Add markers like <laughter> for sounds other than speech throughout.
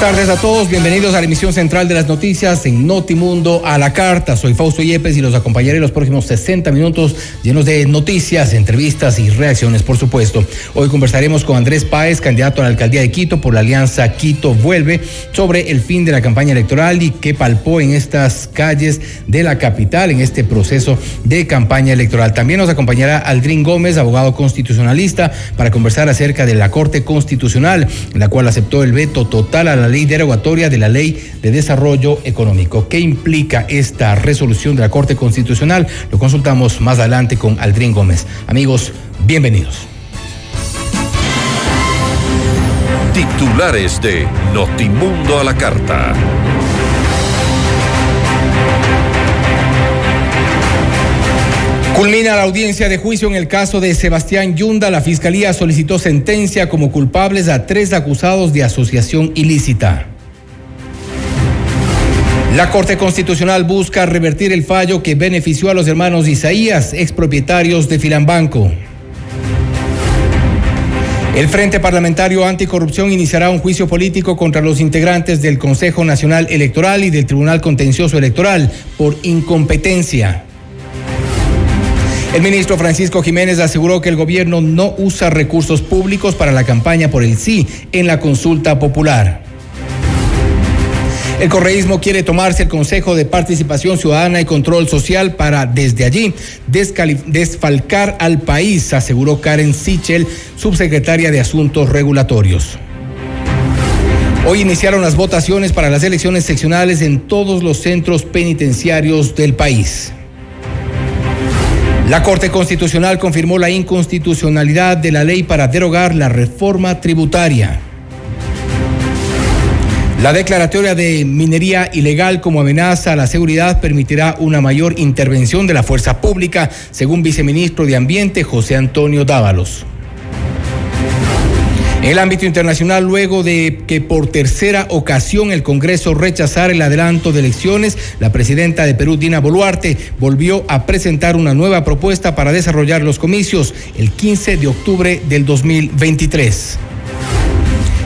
Buenas tardes a todos, bienvenidos a la emisión central de las noticias en Notimundo a la carta. Soy Fausto Yepes y los acompañaré los próximos 60 minutos llenos de noticias, entrevistas y reacciones, por supuesto. Hoy conversaremos con Andrés Páez, candidato a la alcaldía de Quito por la alianza Quito Vuelve, sobre el fin de la campaña electoral y qué palpó en estas calles de la capital en este proceso de campaña electoral. También nos acompañará Aldrin Gómez, abogado constitucionalista, para conversar acerca de la Corte Constitucional, la cual aceptó el veto total a la ley derogatoria de la Ley de Desarrollo Económico. ¿Qué implica esta resolución de la Corte Constitucional? Lo consultamos más adelante con Aldrin Gómez. Amigos, bienvenidos. Titulares de Notimundo a la Carta. Culmina la audiencia de juicio en el caso de Sebastián Yunda. La fiscalía solicitó sentencia como culpables a tres acusados de asociación ilícita. La Corte Constitucional busca revertir el fallo que benefició a los hermanos Isaías, expropietarios de Filambanco. El Frente Parlamentario Anticorrupción iniciará un juicio político contra los integrantes del Consejo Nacional Electoral y del Tribunal Contencioso Electoral por incompetencia. El ministro Francisco Jiménez aseguró que el gobierno no usa recursos públicos para la campaña por el sí en la consulta popular. El correísmo quiere tomarse el Consejo de Participación Ciudadana y Control Social para, desde allí, desfalcar al país, aseguró Karen Sichel, subsecretaria de Asuntos Regulatorios. Hoy iniciaron las votaciones para las elecciones seccionales en todos los centros penitenciarios del país. La Corte Constitucional confirmó la inconstitucionalidad de la ley para derogar la reforma tributaria. La declaratoria de minería ilegal como amenaza a la seguridad permitirá una mayor intervención de la fuerza pública, según viceministro de Ambiente José Antonio Dávalos. En el ámbito internacional, luego de que por tercera ocasión el Congreso rechazara el adelanto de elecciones, la presidenta de Perú, Dina Boluarte, volvió a presentar una nueva propuesta para desarrollar los comicios el 15 de octubre del 2023.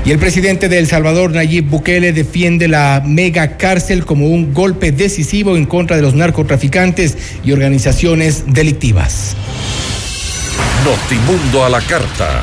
Y el presidente de El Salvador, Nayib Bukele, defiende la mega cárcel como un golpe decisivo en contra de los narcotraficantes y organizaciones delictivas. Notimundo a la carta.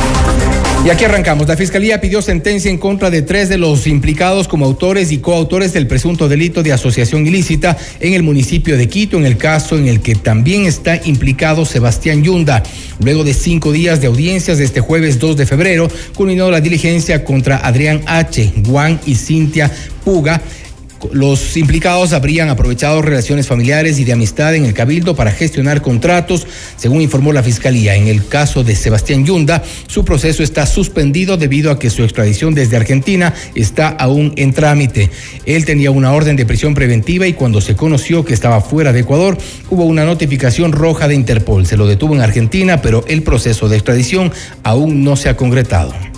Y aquí arrancamos. La Fiscalía pidió sentencia en contra de tres de los implicados como autores y coautores del presunto delito de asociación ilícita en el municipio de Quito, en el caso en el que también está implicado Sebastián Yunda. Luego de cinco días de audiencias este jueves 2 de febrero, culminó la diligencia contra Adrián H., Juan y Cintia Puga los implicados habrían aprovechado relaciones familiares y de amistad en el Cabildo para gestionar contratos, según informó la Fiscalía. En el caso de Sebastián Yunda, su proceso está suspendido debido a que su extradición desde Argentina está aún en trámite. Él tenía una orden de prisión preventiva y cuando se conoció que estaba fuera de Ecuador, hubo una notificación roja de Interpol. Se lo detuvo en Argentina, pero el proceso de extradición aún no se ha concretado.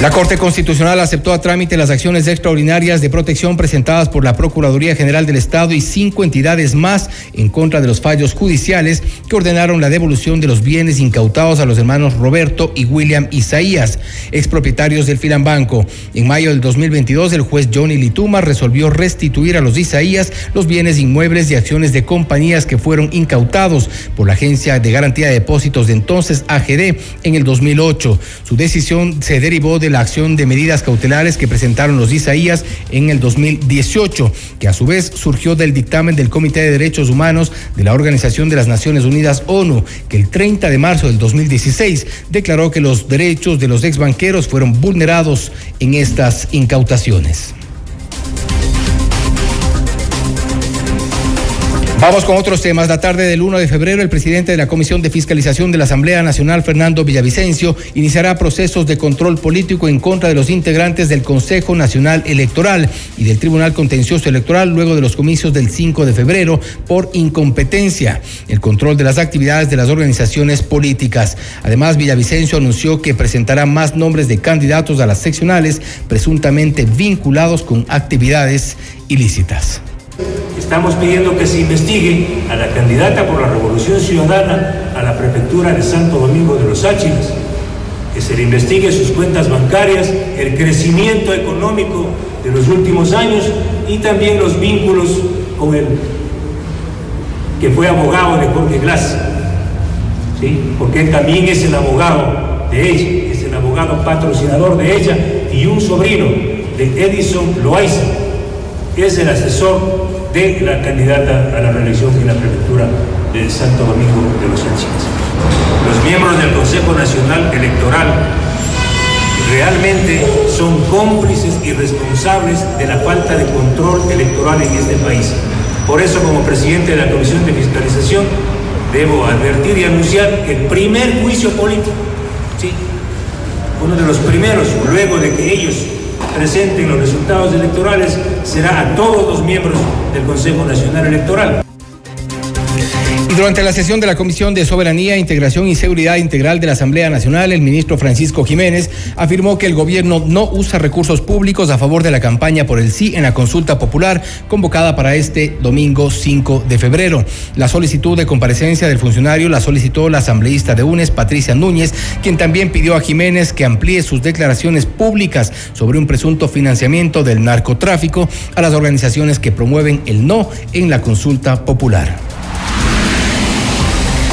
La Corte Constitucional aceptó a trámite las acciones extraordinarias de protección presentadas por la Procuraduría General del Estado y cinco entidades más en contra de los fallos judiciales que ordenaron la devolución de los bienes incautados a los hermanos Roberto y William Isaías, expropietarios del Filambanco. En mayo del 2022, el juez Johnny Lituma resolvió restituir a los Isaías los bienes inmuebles y acciones de compañías que fueron incautados por la Agencia de Garantía de Depósitos de entonces AGD en el 2008. Su decisión se derivó de la acción de medidas cautelares que presentaron los Isaías en el 2018, que a su vez surgió del dictamen del Comité de Derechos Humanos de la Organización de las Naciones Unidas ONU, que el 30 de marzo del 2016 declaró que los derechos de los exbanqueros fueron vulnerados en estas incautaciones. Vamos con otros temas. La tarde del 1 de febrero, el presidente de la Comisión de Fiscalización de la Asamblea Nacional, Fernando Villavicencio, iniciará procesos de control político en contra de los integrantes del Consejo Nacional Electoral y del Tribunal Contencioso Electoral luego de los comicios del 5 de febrero por incompetencia. El control de las actividades de las organizaciones políticas. Además, Villavicencio anunció que presentará más nombres de candidatos a las seccionales presuntamente vinculados con actividades ilícitas. Estamos pidiendo que se investigue a la candidata por la Revolución Ciudadana a la prefectura de Santo Domingo de los Áchiles, que se le investigue sus cuentas bancarias, el crecimiento económico de los últimos años y también los vínculos con el que fue abogado de Jorge Glass, ¿sí? porque él también es el abogado de ella, es el abogado patrocinador de ella y un sobrino de Edison Loaiza, es el asesor de la candidata a la reelección en la prefectura de Santo Domingo de los Ángeles. Los miembros del Consejo Nacional Electoral realmente son cómplices y responsables de la falta de control electoral en este país. Por eso, como presidente de la Comisión de Fiscalización, debo advertir y anunciar que el primer juicio político, ¿sí? uno de los primeros, luego de que ellos presenten los resultados electorales será a todos los miembros del Consejo Nacional Electoral. Y durante la sesión de la Comisión de Soberanía, Integración y Seguridad Integral de la Asamblea Nacional, el ministro Francisco Jiménez afirmó que el gobierno no usa recursos públicos a favor de la campaña por el sí en la consulta popular convocada para este domingo 5 de febrero. La solicitud de comparecencia del funcionario la solicitó la asambleísta de UNES, Patricia Núñez, quien también pidió a Jiménez que amplíe sus declaraciones públicas sobre un presunto financiamiento del narcotráfico a las organizaciones que promueven el no en la consulta popular.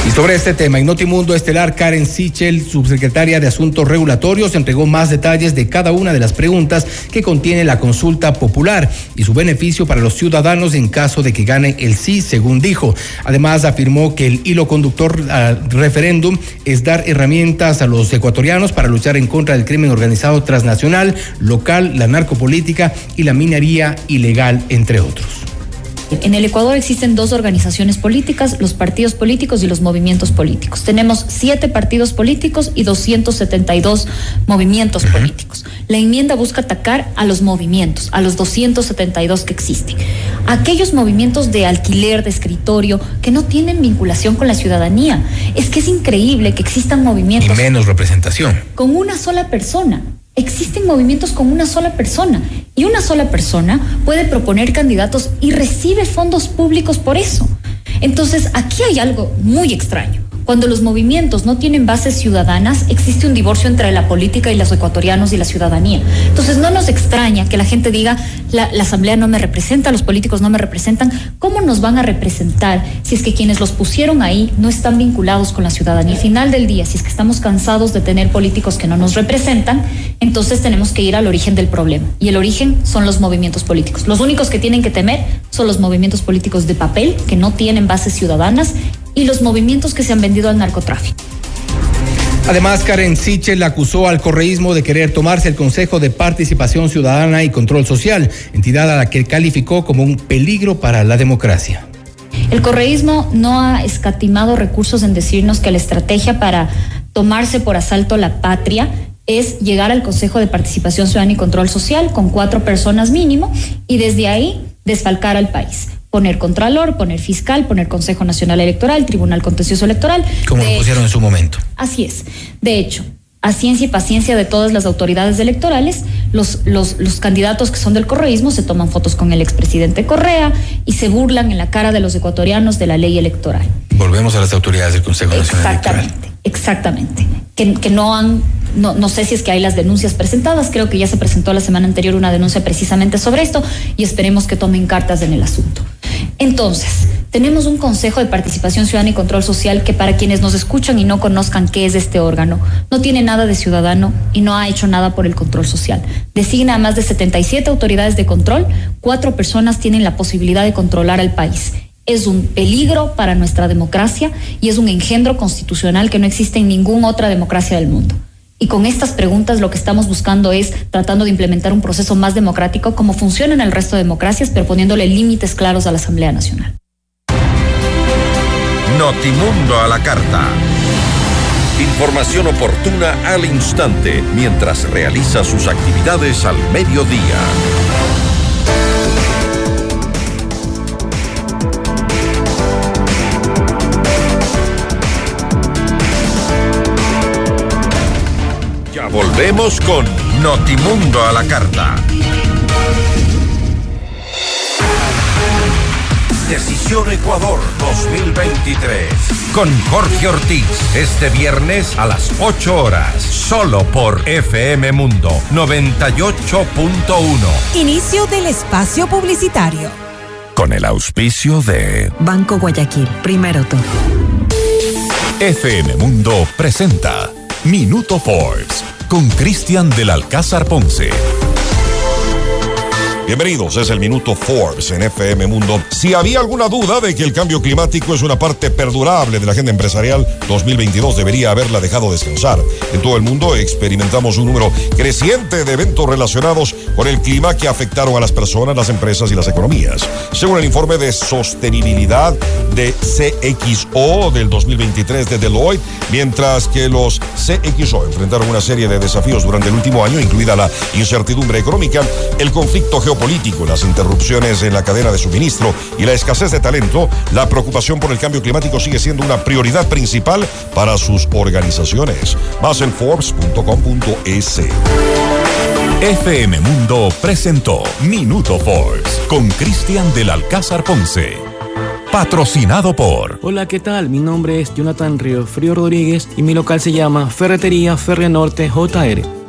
Y sobre este tema, en Notimundo Estelar, Karen Sichel, subsecretaria de Asuntos Regulatorios, entregó más detalles de cada una de las preguntas que contiene la consulta popular y su beneficio para los ciudadanos en caso de que gane el sí, según dijo. Además, afirmó que el hilo conductor al referéndum es dar herramientas a los ecuatorianos para luchar en contra del crimen organizado transnacional, local, la narcopolítica y la minería ilegal, entre otros. En el Ecuador existen dos organizaciones políticas, los partidos políticos y los movimientos políticos. Tenemos siete partidos políticos y 272 movimientos políticos. La enmienda busca atacar a los movimientos, a los 272 que existen. Aquellos movimientos de alquiler, de escritorio, que no tienen vinculación con la ciudadanía. Es que es increíble que existan movimientos. Y menos representación. Con una sola persona. Existen movimientos con una sola persona y una sola persona puede proponer candidatos y recibe fondos públicos por eso. Entonces, aquí hay algo muy extraño. Cuando los movimientos no tienen bases ciudadanas, existe un divorcio entre la política y los ecuatorianos y la ciudadanía. Entonces no nos extraña que la gente diga, la, asamblea no me representa, los políticos no me representan. ¿Cómo nos van a representar si es que quienes los pusieron ahí no están vinculados con la ciudadanía? Al final del día, si es que estamos cansados de tener políticos que no nos representan, entonces tenemos que ir al origen del problema. Y el origen son los movimientos políticos. Los únicos que tienen que temer son los movimientos políticos de papel, que no tienen bases ciudadanas y los movimientos que se han vendido al narcotráfico. Además, Karen Sichel acusó al correísmo de querer tomarse el Consejo de Participación Ciudadana y Control Social, entidad a la que calificó como un peligro para la democracia. El correísmo no ha escatimado recursos en decirnos que la estrategia para tomarse por asalto la patria es llegar al Consejo de Participación Ciudadana y Control Social con cuatro personas mínimo y desde ahí desfalcar al país poner contralor, poner fiscal, poner Consejo Nacional Electoral, Tribunal Contencioso Electoral. Como lo pusieron en su momento. Así es. De hecho, a ciencia y paciencia de todas las autoridades electorales, los, los, los candidatos que son del correísmo se toman fotos con el expresidente Correa y se burlan en la cara de los ecuatorianos de la ley electoral. Volvemos a las autoridades del Consejo Nacional Exactamente, exactamente. Que, que no han no, no, sé si es que hay las denuncias presentadas, creo que ya se presentó la semana anterior una denuncia precisamente sobre esto y esperemos que tomen cartas en el asunto. Entonces, tenemos un Consejo de Participación Ciudadana y Control Social que para quienes nos escuchan y no conozcan qué es este órgano, no tiene nada de ciudadano y no ha hecho nada por el control social. Designa a más de 77 autoridades de control, cuatro personas tienen la posibilidad de controlar al país. Es un peligro para nuestra democracia y es un engendro constitucional que no existe en ninguna otra democracia del mundo. Y con estas preguntas lo que estamos buscando es tratando de implementar un proceso más democrático como funciona en el resto de democracias, pero poniéndole límites claros a la Asamblea Nacional. Notimundo a la carta. Información oportuna al instante mientras realiza sus actividades al mediodía. Con Notimundo a la carta. Decisión Ecuador 2023. Con Jorge Ortiz, este viernes a las 8 horas, solo por FM Mundo 98.1. Inicio del espacio publicitario. Con el auspicio de Banco Guayaquil, primero tú. FM Mundo presenta Minuto Forbes con Cristian del Alcázar Ponce. Bienvenidos, es el Minuto Forbes en FM Mundo. Si había alguna duda de que el cambio climático es una parte perdurable de la agenda empresarial 2022, debería haberla dejado descansar. En todo el mundo experimentamos un número creciente de eventos relacionados con el clima que afectaron a las personas, las empresas y las economías. Según el informe de sostenibilidad de CXO del 2023 de Deloitte, mientras que los CXO enfrentaron una serie de desafíos durante el último año, incluida la incertidumbre económica, el conflicto geopolítico, político, las interrupciones en la cadena de suministro y la escasez de talento, la preocupación por el cambio climático sigue siendo una prioridad principal para sus organizaciones. Más en Forbes.com.es. FM Mundo presentó Minuto Forbes con Cristian del Alcázar Ponce. Patrocinado por. Hola, ¿qué tal? Mi nombre es Jonathan Río Frío Rodríguez y mi local se llama Ferretería Ferre Norte JR.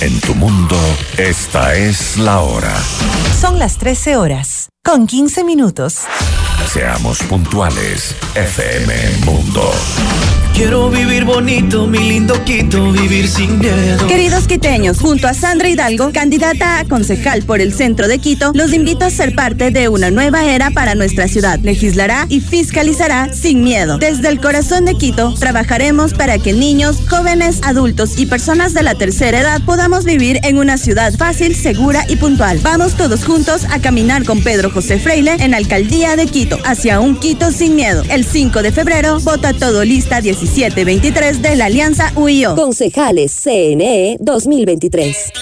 En tu mundo, esta es la hora. Son las 13 horas, con 15 minutos. Seamos puntuales, FM Mundo. Quiero vivir bonito, mi lindo Quito, vivir sin miedo. Queridos quiteños, junto a Sandra Hidalgo, candidata a concejal por el centro de Quito, los invito a ser parte de una nueva era para nuestra ciudad. Legislará y fiscalizará sin miedo. Desde el corazón de Quito, trabajaremos para que niños, jóvenes, adultos y personas de la tercera edad podamos vivir en una ciudad fácil, segura y puntual. Vamos todos juntos a caminar con Pedro José Freile en la alcaldía de Quito, hacia un Quito sin miedo. El 5 de febrero, vota todo lista 17 1723 de la Alianza UIO. Concejales CNE 2023.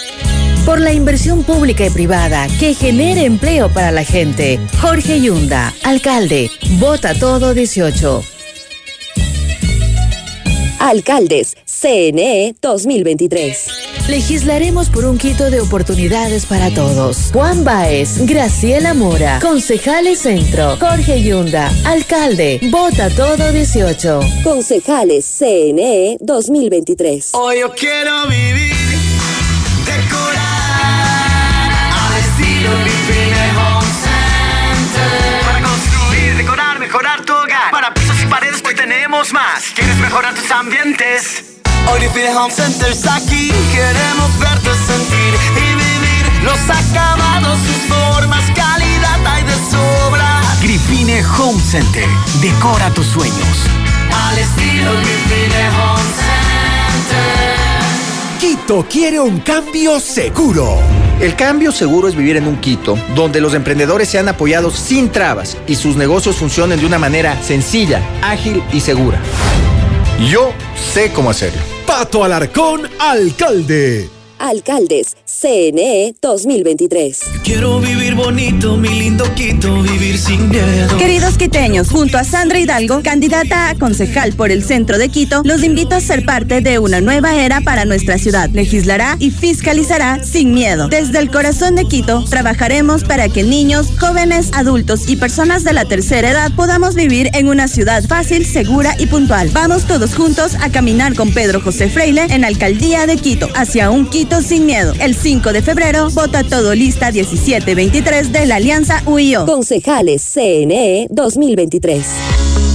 Por la inversión pública y privada que genere empleo para la gente. Jorge Yunda, alcalde. Vota todo 18. Alcaldes CNE 2023. Legislaremos por un Quito de oportunidades para todos. Juan Baez, Graciela Mora, Concejales Centro, Jorge Yunda, Alcalde, Vota Todo 18. Concejales CNE 2023. Hoy yo quiero vivir, decorar, al estilo Home Center. Para construir, decorar, mejorar tu hogar. Para pisos y paredes, hoy tenemos más. ¿Quieres mejorar tus ambientes? Orifine Home Center está aquí. Queremos verte sentir y vivir los acabados, sus formas, calidad hay de sobra. Grifine Home Center. Decora tus sueños. Al estilo Grifine Home Center. Quito quiere un cambio seguro. El cambio seguro es vivir en un Quito donde los emprendedores sean apoyados sin trabas y sus negocios funcionen de una manera sencilla, ágil y segura. Yo sé cómo hacerlo. Pato Alarcón, alcalde. Alcaldes, CNE 2023. Quiero vivir bonito, mi lindo Quito, vivir sin miedo. Queridos quiteños, junto a Sandra Hidalgo, candidata a concejal por el centro de Quito, los invito a ser parte de una nueva era para nuestra ciudad. Legislará y fiscalizará sin miedo. Desde el corazón de Quito, trabajaremos para que niños, jóvenes, adultos y personas de la tercera edad podamos vivir en una ciudad fácil, segura y puntual. Vamos todos juntos a caminar con Pedro José Freile en Alcaldía de Quito, hacia un Quito sin miedo. El 5 de febrero, vota todo lista 1723 de la Alianza UIO. Concejales CNE 2023.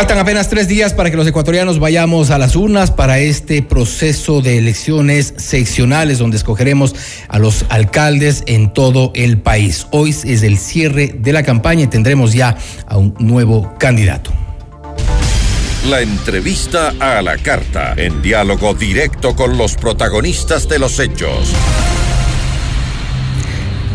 Faltan apenas tres días para que los ecuatorianos vayamos a las urnas para este proceso de elecciones seccionales donde escogeremos a los alcaldes en todo el país. Hoy es el cierre de la campaña y tendremos ya a un nuevo candidato. La entrevista a la carta, en diálogo directo con los protagonistas de los hechos.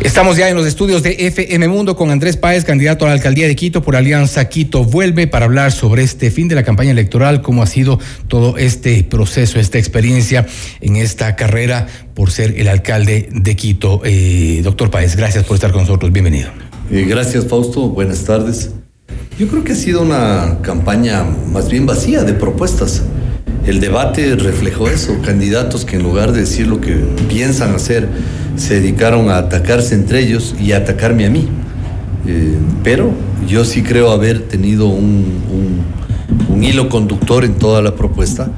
Estamos ya en los estudios de FM Mundo con Andrés Páez, candidato a la alcaldía de Quito por Alianza Quito Vuelve, para hablar sobre este fin de la campaña electoral, cómo ha sido todo este proceso, esta experiencia en esta carrera por ser el alcalde de Quito. Eh, doctor Páez, gracias por estar con nosotros. Bienvenido. Eh, gracias, Fausto. Buenas tardes. Yo creo que ha sido una campaña más bien vacía de propuestas. El debate reflejó eso, candidatos que en lugar de decir lo que piensan hacer, se dedicaron a atacarse entre ellos y a atacarme a mí. Eh, pero yo sí creo haber tenido un, un, un hilo conductor en toda la propuesta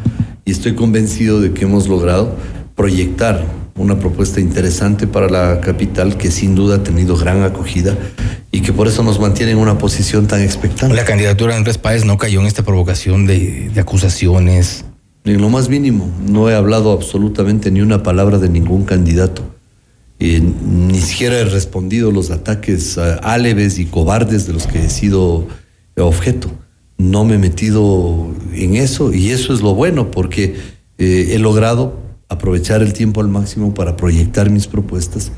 y estoy convencido de que hemos logrado proyectar una propuesta interesante para la capital que sin duda ha tenido gran acogida y que por eso nos mantiene en una posición tan expectante. La candidatura de Andrés Páez no cayó en esta provocación de, de acusaciones. En lo más mínimo, no he hablado absolutamente ni una palabra de ningún candidato. Eh, ni siquiera he respondido los ataques uh, áleves y cobardes de los que he sido objeto. No me he metido en eso y eso es lo bueno porque eh, he logrado aprovechar el tiempo al máximo para proyectar mis propuestas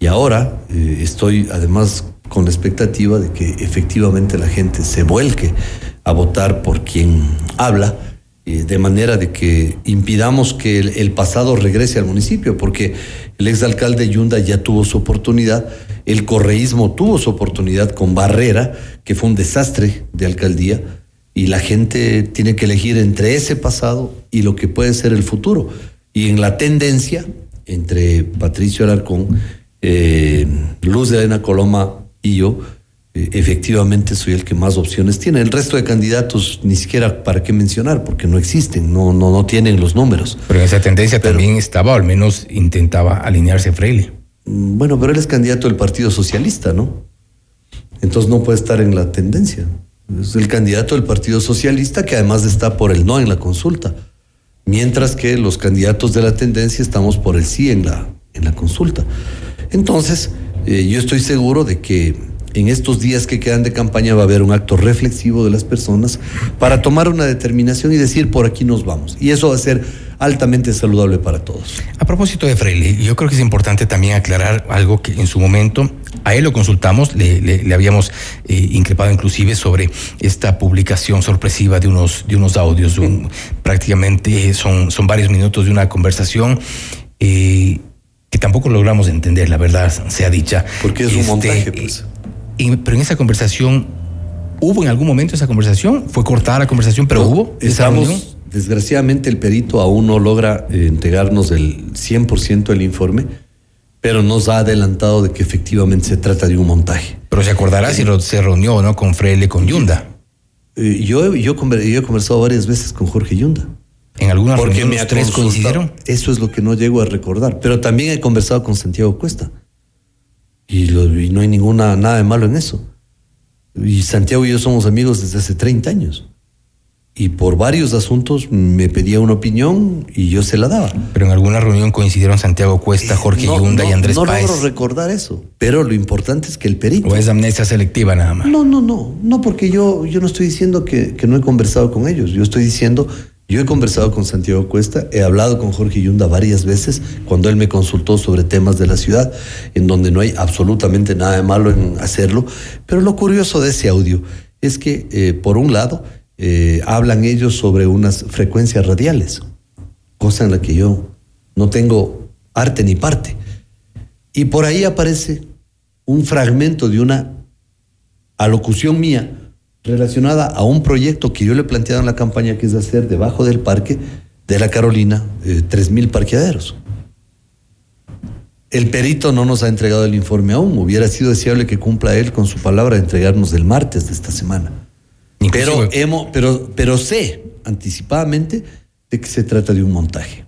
y ahora eh, estoy además con la expectativa de que efectivamente la gente se vuelque a votar por quien habla eh, de manera de que impidamos que el, pasado regrese al municipio, porque el exalcalde Yunda ya tuvo su oportunidad, el correísmo tuvo su oportunidad con Barrera, que fue un desastre de alcaldía, y la gente tiene que elegir entre ese pasado y lo que puede ser el futuro. Y en la tendencia entre Patricio Alarcón, eh, Luz de Arena Coloma y yo, efectivamente soy el que más opciones tiene. El resto de candidatos ni siquiera para qué mencionar, porque no existen, no, no, no tienen los números. Pero en esa tendencia pero, también estaba, o al menos intentaba alinearse Freire. Bueno, pero él es candidato del Partido Socialista, ¿no? Entonces no puede estar en la tendencia. Es el candidato del Partido Socialista que además está por el no en la consulta. Mientras que los candidatos de la tendencia estamos por el sí en la, en la consulta. Entonces, eh, yo estoy seguro de que en estos días que quedan de campaña va a haber un acto reflexivo de las personas para tomar una determinación y decir por aquí nos vamos. Y eso va a ser altamente saludable para todos. A propósito de Freire, yo creo que es importante también aclarar algo que en su momento a él lo consultamos, le, le- le habíamos eh, increpado inclusive sobre esta publicación sorpresiva de unos, de unos audios, un- prácticamente son, son varios minutos de una conversación. eh, que tampoco logramos entender, la verdad, sea dicha. Porque es un montaje, pues. Pero en esa conversación, ¿hubo en algún momento esa conversación? ¿Fue cortada la conversación, pero No, hubo esa reunión? Estamos, desgraciadamente el perito aún no logra eh, entregarnos el 100% del informe, pero nos ha adelantado de que efectivamente se trata de un montaje. Pero se acordará si se reunió no con Freire, con Yunda. Eh, yo, yo, conver- yo he conversado varias veces con Jorge Yunda. ¿En alguna Porque reunión me los tres coincidieron? Eso es lo que no llego a recordar. Pero también he conversado con Santiago Cuesta. Y, lo- y no hay ninguna, nada de malo en eso. Y Santiago y yo somos amigos desde hace 30 años. Y por varios asuntos me pedía una opinión y yo se la daba. Pero en alguna reunión coincidieron Santiago Cuesta, Jorge No, Yunda no, y Andrés no Páez. logro recordar eso. Pero lo importante es que el perito. ¿O es amnesia selectiva nada más? No, no, no. No, porque yo, yo no estoy diciendo que, que no he conversado con ellos. Yo estoy diciendo, yo he conversado con Santiago Cuesta, he hablado con Jorge Yunda varias veces cuando él me consultó sobre temas de la ciudad, en donde no hay absolutamente nada de malo en hacerlo. Pero lo curioso de ese audio es que, eh, por un lado, eh, hablan ellos sobre unas frecuencias radiales, cosa en la que yo no tengo arte ni parte. Y por ahí aparece un fragmento de una alocución mía relacionada a un proyecto que yo le he planteado en la campaña, que es hacer debajo del parque de la Carolina eh, 3.000 parqueaderos. El perito no nos ha entregado el informe aún. Hubiera sido deseable que cumpla él con su palabra de entregarnos el martes de esta semana. Pero, hemos, pero, pero sé anticipadamente de que se trata de un montaje.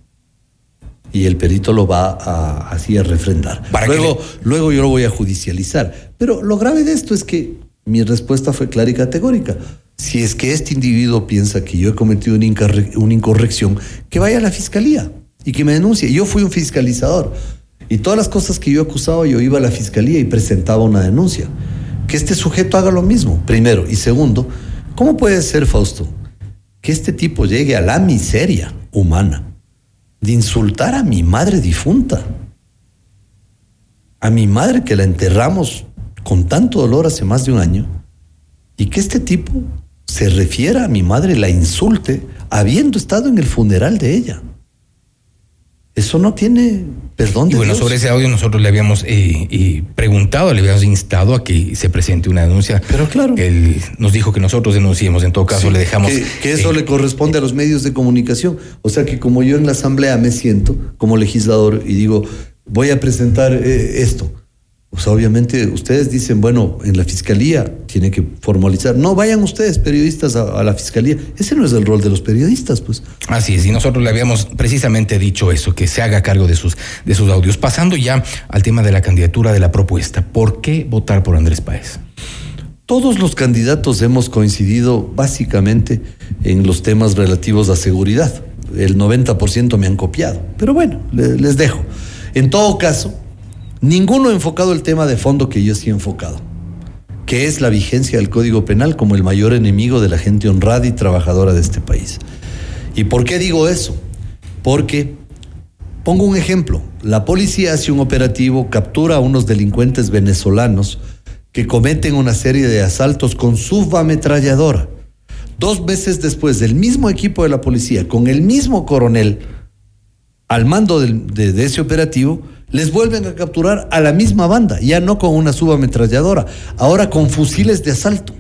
Y el perito lo va a, así a refrendar. Luego, luego yo lo voy a judicializar. Pero lo grave de esto es que mi respuesta fue clara y categórica. Si es que este individuo piensa que yo he cometido una, incorre- una incorrección, que vaya a la fiscalía y que me denuncie. Yo fui un fiscalizador. Y todas las cosas que yo acusaba, yo iba a la fiscalía y presentaba una denuncia. Que este sujeto haga lo mismo, primero. Y segundo, ¿cómo puede ser, Fausto, que este tipo llegue a la miseria humana de insultar a mi madre difunta? A mi madre que la enterramos con tanto dolor hace más de un año. Y que este tipo se refiera a mi madre, la insulte, habiendo estado en el funeral de ella. Eso no tiene perdón Y de bueno, Dios. sobre ese audio nosotros le habíamos eh, eh, preguntado, le habíamos instado a que se presente una denuncia. Pero claro. Él nos dijo que nosotros denunciemos, en todo caso Sí, le dejamos... Que, que eso eh, le corresponde a los medios de comunicación. O sea que como yo en la asamblea me siento como legislador y digo, voy a presentar esto. Pues obviamente ustedes dicen, bueno, en la fiscalía tiene que formalizar. No, vayan ustedes, periodistas, a, a la fiscalía. Ese no es el rol de los periodistas, pues. Así es, y nosotros le habíamos precisamente dicho eso, que se haga cargo de sus, de sus audios. Pasando ya al tema de la candidatura de la propuesta, ¿por qué votar por Andrés Páez? Todos los candidatos hemos coincidido básicamente en los temas relativos a seguridad. El 90% me han copiado. Pero bueno, le- les dejo. En todo caso, ninguno ha enfocado el tema de fondo que yo sí he enfocado, que es la vigencia del Código Penal como el mayor enemigo de la gente honrada y trabajadora de este país. ¿Y por qué digo eso? Porque Pongo un ejemplo. La policía hace un operativo, captura a unos delincuentes venezolanos que cometen una serie de asaltos con subametralladora. Dos meses después, del mismo equipo de la policía, con el mismo coronel al mando de ese operativo, les vuelven a capturar a la misma banda, ya no con una subametralladora, ahora con fusiles de asalto.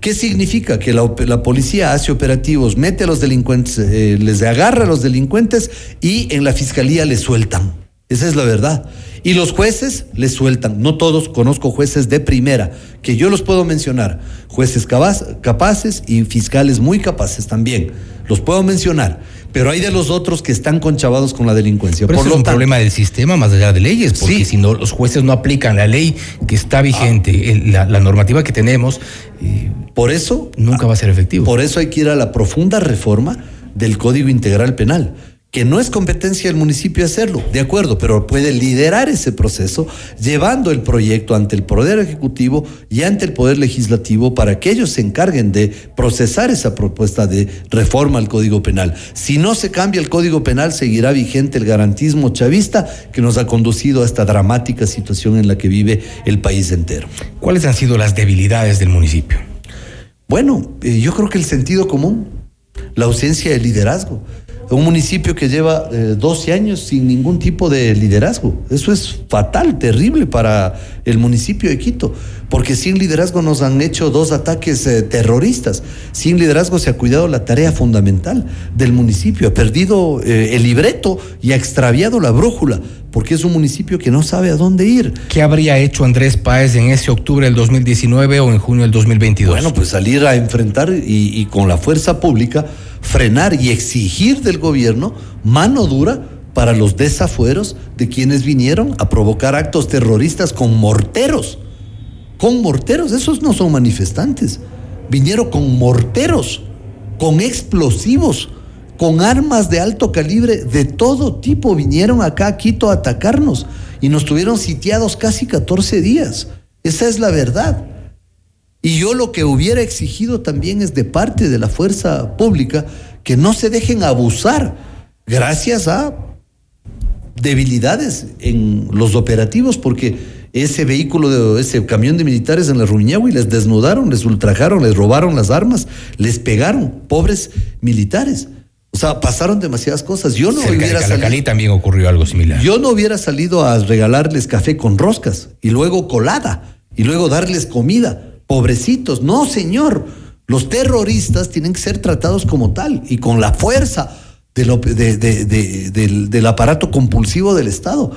¿Qué significa? Que la, la policía hace operativos, mete a los delincuentes, eh, les agarra a los delincuentes y en la fiscalía les sueltan. Esa es la verdad. Y los jueces les sueltan. No todos, conozco jueces de primera, que yo los puedo mencionar. Jueces capaces y fiscales muy capaces también. Los puedo mencionar. Pero hay de los otros que están conchavados con la delincuencia. Pero Por eso es lo un tanto, problema del sistema más allá de leyes, porque si no los jueces no aplican la ley que está vigente, el- la, la normativa que tenemos, eh, por eso nunca va a ser efectivo. Por eso hay que ir a la profunda reforma del Código Integral Penal, que no es competencia del municipio hacerlo, de acuerdo, pero puede liderar ese proceso llevando el proyecto ante el Poder Ejecutivo y ante el Poder Legislativo para que ellos se encarguen de procesar esa propuesta de reforma al Código Penal. Si no se cambia el Código Penal, seguirá vigente el garantismo chavista que nos ha conducido a esta dramática situación en la que vive el país entero. ¿Cuáles han sido las debilidades del municipio? Bueno, eh, yo creo que el sentido común, la ausencia de liderazgo un municipio que lleva 12 eh, años sin ningún tipo de liderazgo. Eso es fatal, terrible para el municipio de Quito, porque sin liderazgo nos han hecho dos ataques eh, terroristas. Sin liderazgo se ha cuidado la tarea fundamental del municipio, ha perdido eh, el libreto y ha extraviado la brújula, porque es un municipio que no sabe a dónde ir. ¿Qué habría hecho Andrés Páez en ese octubre del 2019 o en junio del 2022? Bueno, pues salir a enfrentar y, y con la fuerza pública frenar y exigir del gobierno mano dura para los desafueros de quienes vinieron a provocar actos terroristas con morteros. Con morteros, esos no son manifestantes. Vinieron con morteros, con explosivos, con armas de alto calibre de todo tipo. Vinieron acá a Quito a atacarnos y nos tuvieron sitiados casi 14 días. Esa es la verdad. Y yo lo que hubiera exigido también es de parte de la fuerza pública que no se dejen abusar gracias a debilidades en los operativos, porque ese vehículo, de, ese camión de militares en la y les desnudaron, les ultrajaron, les robaron las armas, les pegaron, pobres militares. O sea, pasaron demasiadas cosas. Yo no hubiera salido. también ocurrió algo similar. Yo no hubiera salido a regalarles café con roscas y luego colada y luego darles comida pobrecitos. No, señor. Los terroristas tienen que ser tratados como tal y con la fuerza del, aparato compulsivo del Estado.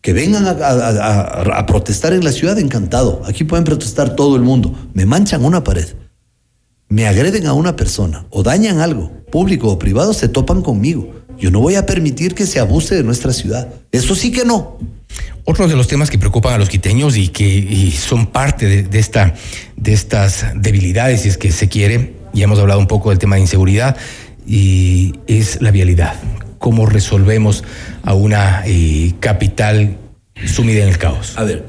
Que vengan a, protestar en la ciudad, encantado. Aquí pueden protestar todo el mundo. Me manchan una pared, me agreden a una persona o dañan algo, público o privado, se topan conmigo. Yo no voy a permitir que se abuse de nuestra ciudad. Eso sí que no. Otro de los temas que preocupan a los quiteños y que son parte de, esta, de estas debilidades, si es que se quiere, ya hemos hablado un poco del tema de inseguridad, y es la vialidad. ¿Cómo resolvemos a una eh, capital sumida en el caos? A ver,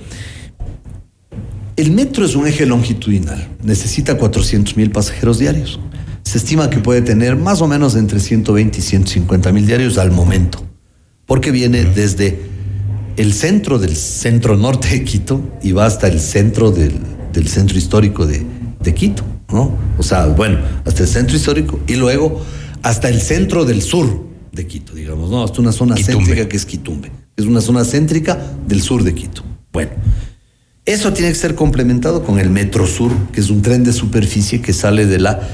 el metro es un eje longitudinal, necesita 400 mil pasajeros diarios. Se estima que puede tener más o menos entre 120 y 150 mil diarios al momento, porque viene desde el centro del centro norte de Quito y va hasta el centro del, centro histórico de, Quito, ¿no? O sea, bueno, hasta el centro histórico y luego hasta el centro del sur de Quito, digamos, ¿no? Hasta una zona céntrica que es Quitumbe. Es una zona céntrica del sur de Quito. Bueno, eso tiene que ser complementado con el Metro Sur, que es un tren de superficie que sale de la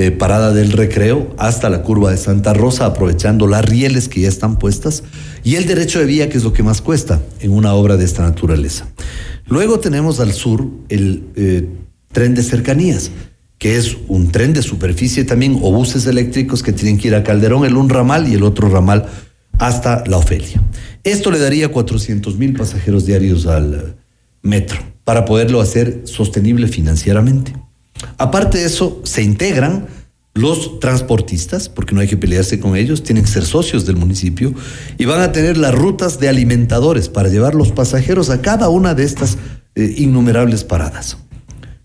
eh, parada del recreo hasta la curva de Santa Rosa, aprovechando las rieles que ya están puestas, y el derecho de vía, que es lo que más cuesta en una obra de esta naturaleza. Luego tenemos al sur el eh, tren de cercanías, que es un tren de superficie también, o buses eléctricos que tienen que ir a Calderón, el un ramal y el otro ramal hasta La Ofelia. Esto le daría 400 mil pasajeros diarios al metro para poderlo hacer sostenible financieramente. Aparte de eso, se integran los transportistas, porque no hay que pelearse con ellos, tienen que ser socios del municipio y van a tener las rutas de alimentadores para llevar los pasajeros a cada una de estas eh, innumerables paradas.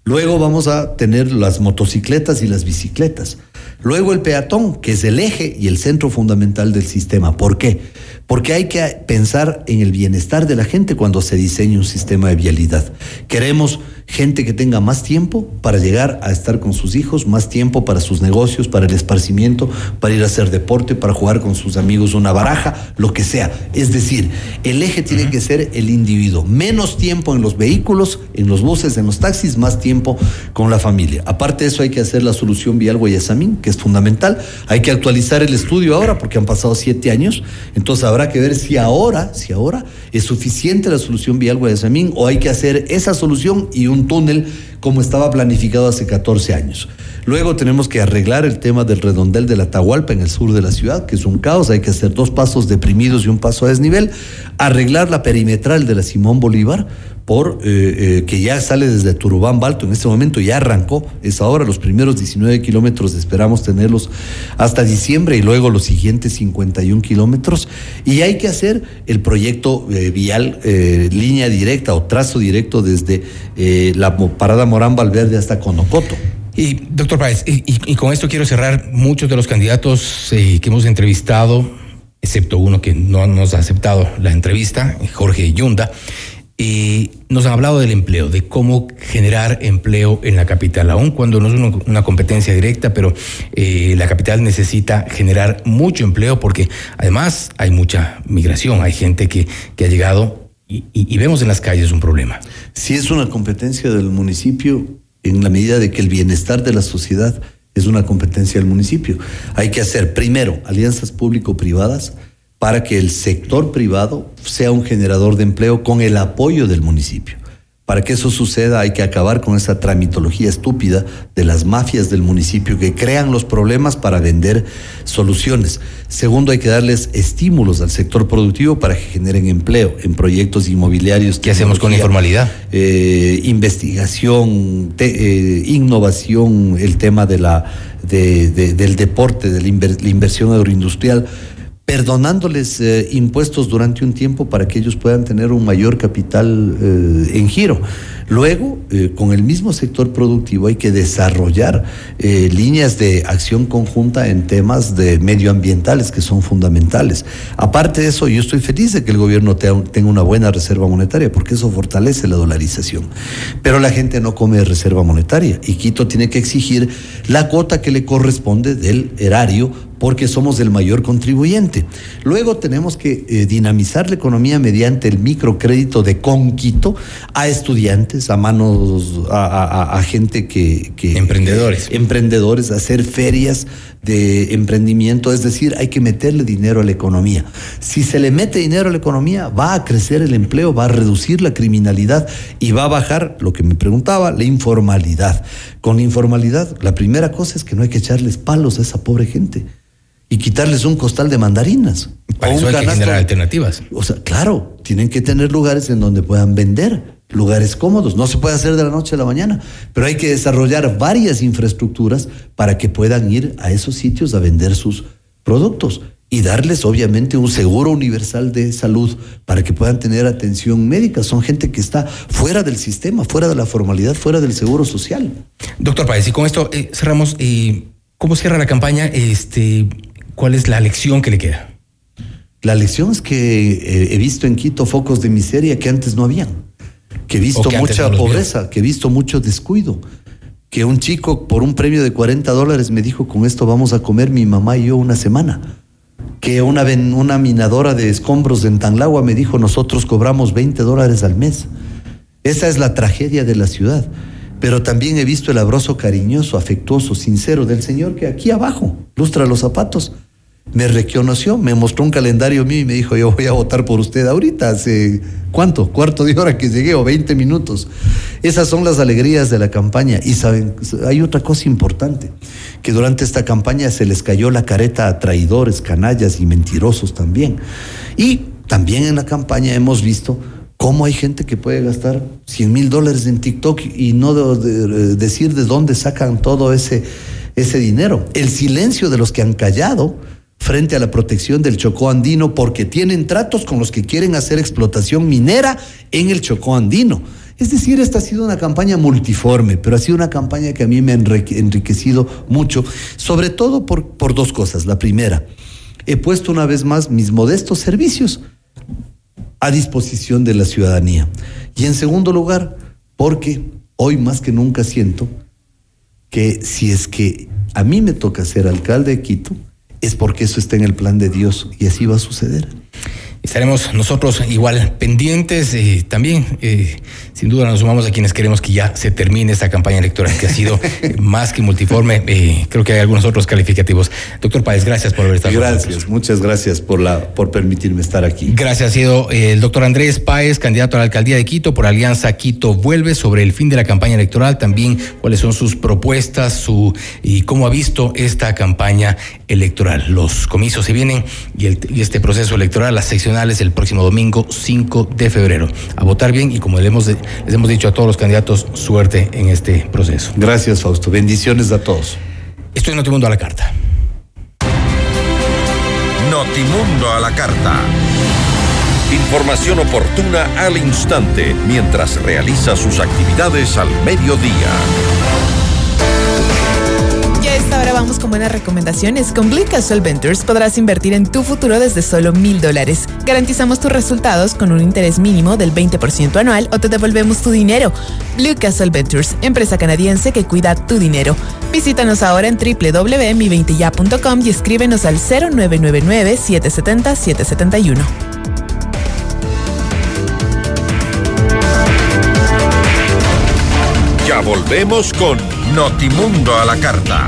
Luego vamos a tener las motocicletas y las bicicletas. Luego el peatón, que es el eje y el centro fundamental del sistema. ¿Por qué? Porque hay que pensar en el bienestar de la gente cuando se diseña un sistema de vialidad. Queremos gente que tenga más tiempo para llegar a estar con sus hijos, más tiempo para sus negocios, para el esparcimiento, para ir a hacer deporte, para jugar con sus amigos una baraja, lo que sea. Es decir, el eje tiene que ser el individuo. Menos tiempo en los vehículos, en los buses, en los taxis, más tiempo con la familia. Aparte de eso hay que hacer la solución vial Guayasamín, que es fundamental. Hay que actualizar el estudio ahora porque han pasado siete años. Entonces habrá que ver si ahora, si ahora es suficiente la solución vial Guayasamín o hay que hacer esa solución y un túnel como estaba planificado hace 14 años. Luego tenemos que arreglar el tema del redondel de la Atahualpa en el sur de la ciudad, que es un caos, hay que hacer dos pasos deprimidos y un paso a desnivel. Arreglar la perimetral de la Simón Bolívar, por eh, eh, que ya sale desde Turubán Balto, en este momento ya arrancó, es ahora los primeros 19 kilómetros, esperamos tenerlos hasta diciembre y luego los siguientes 51 kilómetros. Y hay que hacer el proyecto eh, vial, línea directa o trazo directo desde la parada Morán Valverde hasta Conocoto. Y doctor Páez, y, y, con esto quiero cerrar muchos de los candidatos que hemos entrevistado, excepto uno que no nos ha aceptado la entrevista, Jorge Yunda. Y nos han hablado del empleo, de cómo generar empleo en la capital, aun cuando no es una, competencia directa, pero eh, la capital necesita generar mucho empleo porque además hay mucha migración, hay gente que, que ha llegado y, y, vemos en las calles un problema. Si es una competencia del municipio, en la medida de que el bienestar de la sociedad es una competencia del municipio, hay que hacer primero alianzas público-privadas, para que el sector privado sea un generador de empleo con el apoyo del municipio. Para que eso suceda hay que acabar con esa tramitología estúpida de las mafias del municipio que crean los problemas para vender soluciones. Segundo, hay que darles estímulos al sector productivo para que generen empleo en proyectos inmobiliarios. ¿Qué hacemos con la informalidad? Eh, investigación, eh, innovación, el tema de la, del deporte, de la inversión agroindustrial perdonándoles eh, impuestos durante un tiempo para que ellos puedan tener un mayor capital eh, en giro. Luego, eh, con el mismo sector productivo hay que desarrollar líneas de acción conjunta en temas de medioambientales que son fundamentales. Aparte de eso, yo estoy feliz de que el gobierno tenga una buena reserva monetaria porque eso fortalece la dolarización. Pero la gente no come reserva monetaria y Quito tiene que exigir la cuota que le corresponde del erario porque somos el mayor contribuyente. Luego tenemos que eh, dinamizar la economía mediante el microcrédito de Conquito a estudiantes, a manos, a, gente que, Emprendedores. emprendedores, hacer ferias de emprendimiento, es decir, hay que meterle dinero a la economía. Si se le mete dinero a la economía, va a crecer el empleo, va a reducir la criminalidad y va a bajar, lo que me preguntaba, la informalidad. Con la informalidad, la primera cosa es que no hay que echarles palos a esa pobre gente y quitarles un costal de mandarinas. Para eso hay que generar alternativas. O sea, claro, tienen que tener lugares en donde puedan vender, lugares cómodos. No se puede hacer de la noche a la mañana, pero hay que desarrollar varias infraestructuras para que puedan ir a esos sitios a vender sus productos y darles obviamente un seguro universal de salud para que puedan tener atención médica. Son gente que está fuera del sistema, fuera de la formalidad, fuera del seguro social. Doctor Páez, y con esto eh, cerramos. Eh, ¿Cómo cierra la campaña? Este, ¿Cuál es la lección que le queda? La lección es que eh, he visto en Quito focos de miseria que antes no habían, que he visto mucha pobreza, que he visto mucho descuido, que un chico por un premio de 40 dólares me dijo, con esto vamos a comer mi mamá y yo una semana, que una, una minadora de escombros en Tanlagua me dijo, nosotros cobramos 20 dólares al mes. Esa es la tragedia de la ciudad pero también he visto el abrazo cariñoso, afectuoso, sincero del Señor que aquí abajo lustra los zapatos. Me reconoció, me mostró un calendario mío y me dijo, yo voy a votar por usted ahorita, hace cuánto, cuarto de hora que llegué o 20 minutos. Esas son las alegrías de la campaña. Y saben, hay otra cosa importante, que durante esta campaña se les cayó la careta a traidores, canallas y mentirosos también. Y también en la campaña hemos visto ¿Cómo hay gente que puede gastar 100 mil dólares en TikTok y no decir de dónde sacan todo ese, ese dinero? El silencio de los que han callado frente a la protección del Chocó andino porque tienen tratos con los que quieren hacer explotación minera en el Chocó andino. Es decir, esta ha sido una campaña multiforme, pero ha sido una campaña que a mí me ha enriquecido mucho, sobre todo por, por dos cosas. La primera, he puesto una vez más mis modestos servicios a disposición de la ciudadanía. Y en segundo lugar, porque hoy más que nunca siento que si es que a mí me toca ser alcalde de Quito, es porque eso está en el plan de Dios y así va a suceder. Estaremos nosotros igual pendientes. Eh, también, eh, sin duda, nos sumamos a quienes queremos que ya se termine esta campaña electoral que ha sido <laughs> eh, más que multiforme. Eh, creo que hay algunos otros calificativos. Doctor Páez, gracias por haber estado nosotros. Gracias, muchas gracias por, la, por permitirme estar aquí. Gracias, ha sido el doctor Andrés Páez, candidato a la alcaldía de Quito por Alianza Quito Vuelve, sobre el fin de la campaña electoral, también cuáles son sus propuestas su, y cómo ha visto esta campaña electoral. Los comicios se vienen y, el- y este proceso electoral, las el próximo domingo 5 de febrero. A votar bien y como hemos les hemos dicho a todos los candidatos, suerte en este proceso. Gracias, Fausto. Bendiciones a todos. Esto es Notimundo a la carta. Notimundo a la carta. Información oportuna al instante mientras realiza sus actividades al mediodía. Y a esta hora vamos con buenas recomendaciones. Con Blue Castle Ventures podrás invertir en tu futuro desde solo mil dólares. Garantizamos tus resultados con un interés mínimo del 20% anual o te devolvemos tu dinero. Blue Castle Ventures, empresa canadiense que cuida tu dinero. Visítanos ahora en www.mi20ya.com y escríbenos al 0999-770-771. Ya volvemos con Notimundo a la carta.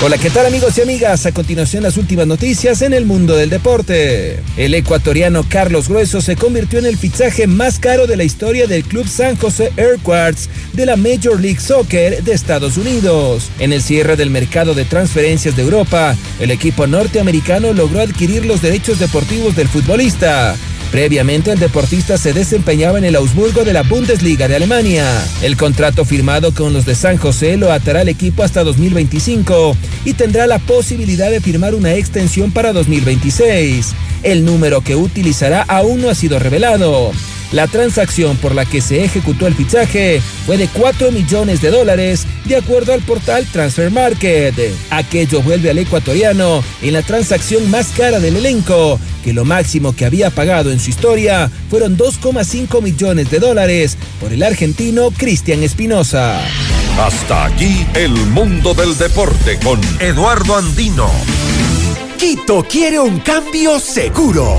Hola, ¿qué tal amigos y amigas? A continuación las últimas noticias en el mundo del deporte. El ecuatoriano Carlos Grueso se convirtió en el fichaje más caro de la historia del club San José Airquarts de la Major League Soccer de Estados Unidos. En el cierre del mercado de transferencias de Europa, el equipo norteamericano logró adquirir los derechos deportivos del futbolista. Previamente, el deportista se desempeñaba en el Augsburgo de la Bundesliga de Alemania. El contrato firmado con los de San José lo atará al equipo hasta 2025 y tendrá la posibilidad de firmar una extensión para 2026. El número que utilizará aún no ha sido revelado. La transacción por la que se ejecutó el fichaje fue de 4 millones de dólares, de acuerdo al portal Transfer Market. Aquello vuelve al ecuatoriano en la transacción más cara del elenco, que lo máximo que había pagado en su historia fueron 2,5 millones de dólares por el argentino Cristian Espinosa. Hasta aquí el mundo del deporte con Eduardo Andino. Quito quiere un cambio seguro.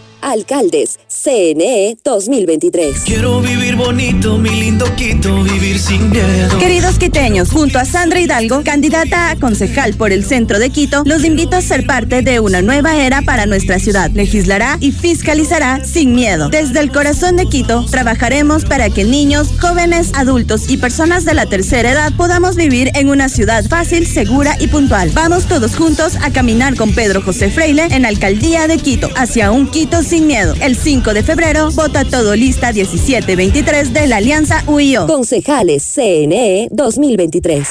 Alcaldes, CNE 2023. Quiero vivir bonito, mi lindo Quito, vivir sin miedo. Queridos quiteños, junto a Sandra Hidalgo, candidata a concejal por el centro de Quito, los invito a ser parte de una nueva era para nuestra ciudad. Legislará y fiscalizará sin miedo. Desde el corazón de Quito, trabajaremos para que niños, jóvenes, adultos y personas de la tercera edad podamos vivir en una ciudad fácil, segura y puntual. Vamos todos juntos a caminar con Pedro José Freile en Alcaldía de Quito, hacia un Quito sin miedo. El 5 de febrero, vota todo lista 1723 de la Alianza UIO. Concejales CNE 2023.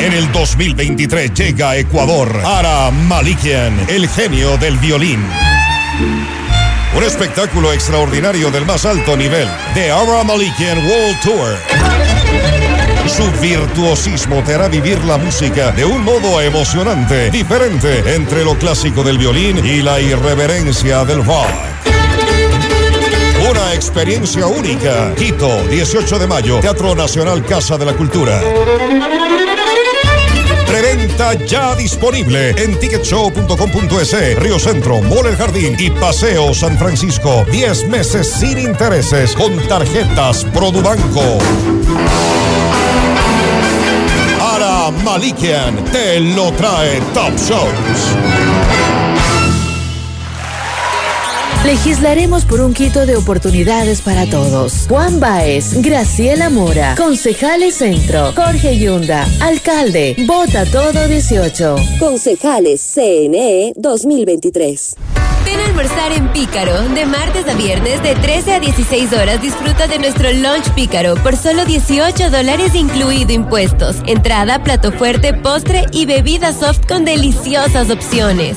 En el 2023 llega a Ecuador Ara Malikian, el genio del violín. Un espectáculo extraordinario del más alto nivel, The Ara Malikian World Tour. Su virtuosismo te hará vivir la música de un modo emocionante, diferente entre lo clásico del violín y la irreverencia del rock. Una experiencia única. Quito, 18 de mayo, Teatro Nacional Casa de la Cultura. Preventa ya disponible en ticketshow.com.es, Río Centro, Mall El Jardín y Paseo San Francisco. 10 meses sin intereses con tarjetas Produbanco. Malikian te lo trae Top Shows. Legislaremos por un quito de oportunidades para todos. Juan Baez, Graciela Mora, Concejales Centro, Jorge Yunda, Alcalde, Vota Todo 18. Concejales CNE 2023. Ven a almorzar en Pícaro. De martes a viernes, de 13 a 16 horas, disfruta de nuestro lunch Pícaro por solo 18 dólares incluido impuestos. Entrada, plato fuerte, postre y bebida soft con deliciosas opciones.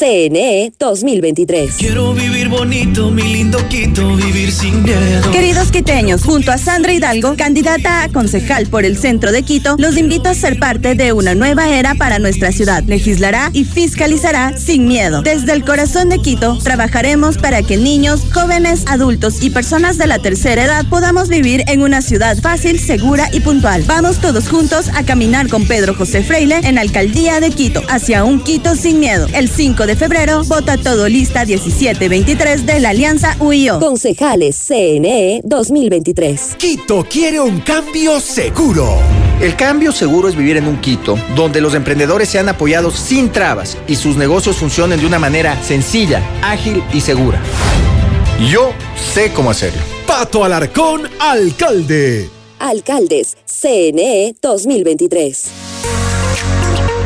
CNE 2023. Quiero vivir bonito, mi lindo Quito, vivir sin miedo. Queridos quiteños, junto a Sandra Hidalgo, candidata a concejal por el centro de Quito, los invito a ser parte de una nueva era para nuestra ciudad. Legislará y fiscalizará sin miedo. Desde el corazón de Quito, trabajaremos para que niños, jóvenes, adultos y personas de la tercera edad podamos vivir en una ciudad fácil, segura y puntual. Vamos todos juntos a caminar con Pedro José Freile en Alcaldía de Quito, hacia un Quito sin miedo. El 5 de febrero, vota todo lista 1723 de la Alianza UIO. Concejales CNE 2023. Quito quiere un cambio seguro. El cambio seguro es vivir en un Quito donde los emprendedores sean apoyados sin trabas y sus negocios funcionen de una manera sencilla, ágil y segura. Yo sé cómo hacerlo. Pato Alarcón, alcalde. Alcaldes, CNE 2023.